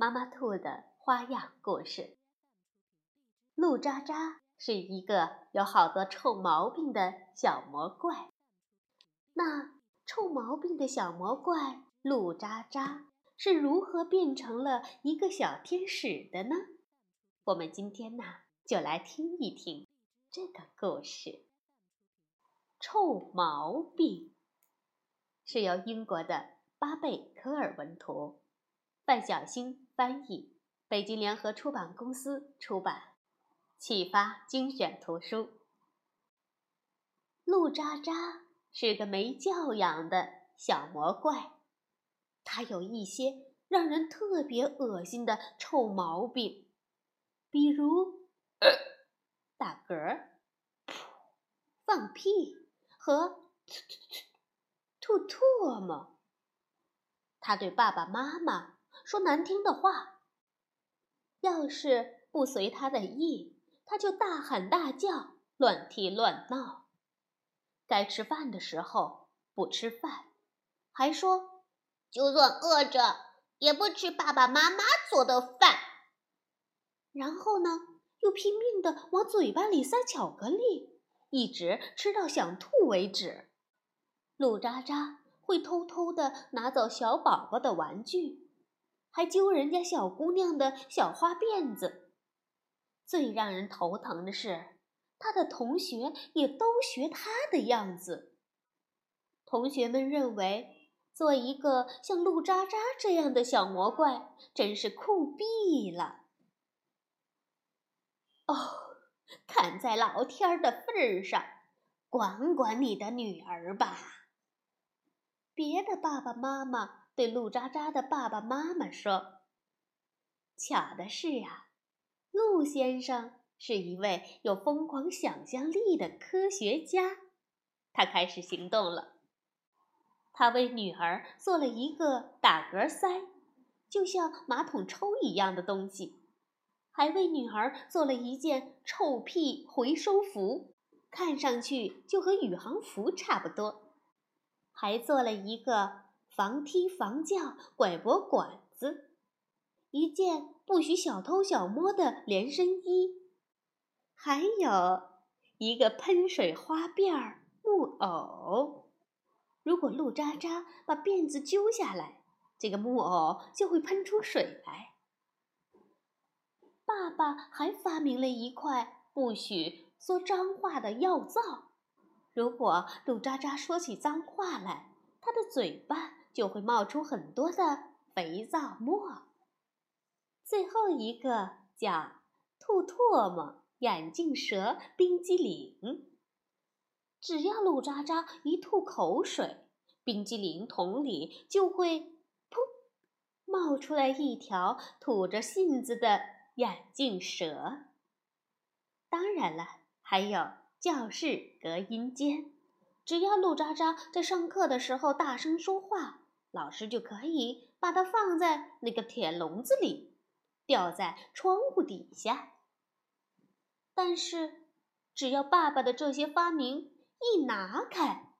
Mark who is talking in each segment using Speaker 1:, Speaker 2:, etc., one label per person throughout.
Speaker 1: 妈妈兔的花样故事。陆渣渣是一个有好多臭毛病的小魔怪。那臭毛病的小魔怪陆渣渣是如何变成了一个小天使的呢？我们今天呢，就来听一听这个故事。臭毛病是由英国的巴贝科尔文图。范小星翻译，北京联合出版公司出版，启发精选图书。陆渣渣是个没教养的小魔怪，他有一些让人特别恶心的臭毛病，比如打嗝、放屁和吐唾沫。他对爸爸妈妈。说难听的话，要是不随他的意，他就大喊大叫、乱踢乱闹。该吃饭的时候不吃饭，还说
Speaker 2: 就算饿着也不吃爸爸妈妈做的饭。
Speaker 1: 然后呢，又拼命的往嘴巴里塞巧克力，一直吃到想吐为止。陆渣渣会偷偷的拿走小宝宝的玩具。还揪人家小姑娘的小花辫子。最让人头疼的是，他的同学也都学他的样子。同学们认为，做一个像陆渣渣这样的小魔怪真是酷毙了。哦，看在老天的份上，管管你的女儿吧。别的爸爸妈妈。对陆渣渣的爸爸妈妈说：“巧的是啊，陆先生是一位有疯狂想象力的科学家。他开始行动了。他为女儿做了一个打嗝塞，就像马桶抽一样的东西，还为女儿做了一件臭屁回收服，看上去就和宇航服差不多。还做了一个。”防踢防叫拐脖管子，一件不许小偷小摸的连身衣，还有一个喷水花辫儿木偶。如果陆渣渣把辫子揪下来，这个木偶就会喷出水来。爸爸还发明了一块不许说脏话的药皂，如果陆渣渣说起脏话来，他的嘴巴。就会冒出很多的肥皂沫。最后一个叫吐唾沫眼镜蛇冰激凌。只要陆渣渣一吐口水，冰激凌桶里就会噗冒出来一条吐着信子的眼镜蛇。当然了，还有教室隔音间，只要陆渣渣在上课的时候大声说话。老师就可以把它放在那个铁笼子里，吊在窗户底下。但是，只要爸爸的这些发明一拿开，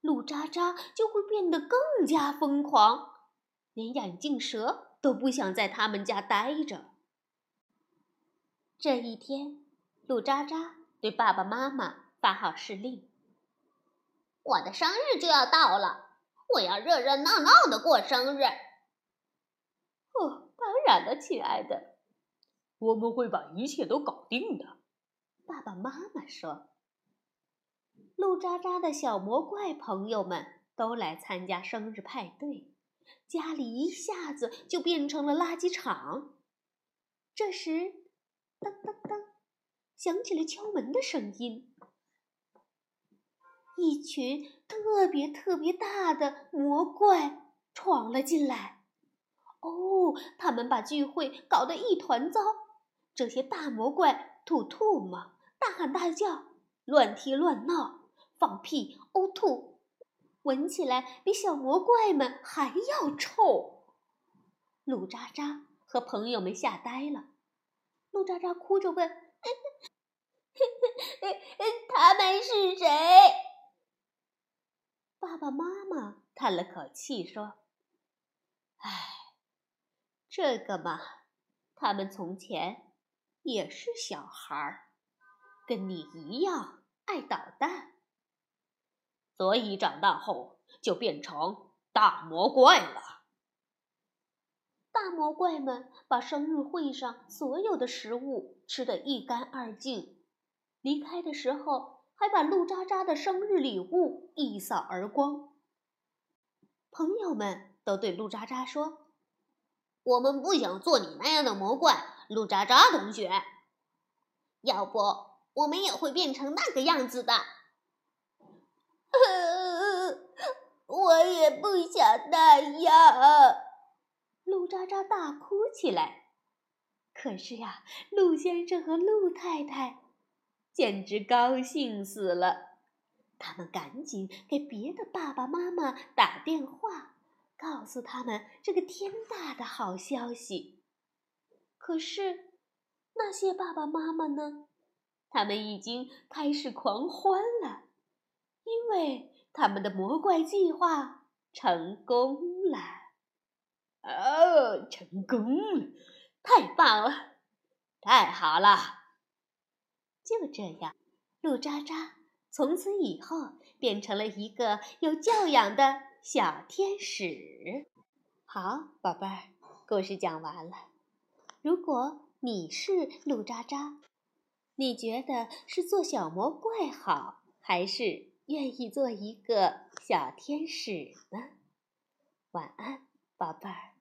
Speaker 1: 陆渣渣就会变得更加疯狂，连眼镜蛇都不想在他们家待着。这一天，陆渣渣对爸爸妈妈发号施令：“
Speaker 2: 我的生日就要到了。”我要热热闹闹的过生日。
Speaker 1: 哦，当然了，亲爱的，
Speaker 3: 我们会把一切都搞定的。
Speaker 1: 爸爸妈妈说：“路渣渣的小魔怪朋友们都来参加生日派对，家里一下子就变成了垃圾场。”这时，噔噔噔，响起了敲门的声音。一群特别特别大的魔怪闯了进来。哦，他们把聚会搞得一团糟。这些大魔怪吐吐沫、大喊大叫、乱踢乱闹、放屁、呕吐，闻起来比小魔怪们还要臭。陆渣渣和朋友们吓呆了。陆渣渣哭着问：“
Speaker 2: 他们是谁？”
Speaker 1: 爸爸妈妈叹了口气说：“唉，这个嘛，他们从前也是小孩儿，跟你一样爱捣蛋，所以长大后就变成大魔怪了。”大魔怪们把生日会上所有的食物吃得一干二净，离开的时候。还把陆渣渣的生日礼物一扫而光。朋友们都对陆渣渣说：“
Speaker 2: 我们不想做你那样的魔怪，陆渣渣同学。要不我们也会变成那个样子的。”
Speaker 1: 我也不想那样。陆渣渣大哭起来。可是呀，陆先生和陆太太。简直高兴死了！他们赶紧给别的爸爸妈妈打电话，告诉他们这个天大的好消息。可是那些爸爸妈妈呢？他们已经开始狂欢了，因为他们的魔怪计划成功了。
Speaker 3: 哦，成功了！
Speaker 1: 太棒了！太好了！就这样，陆渣渣从此以后变成了一个有教养的小天使。好，宝贝儿，故事讲完了。如果你是陆渣渣，你觉得是做小魔怪好，还是愿意做一个小天使呢？晚安，宝贝儿。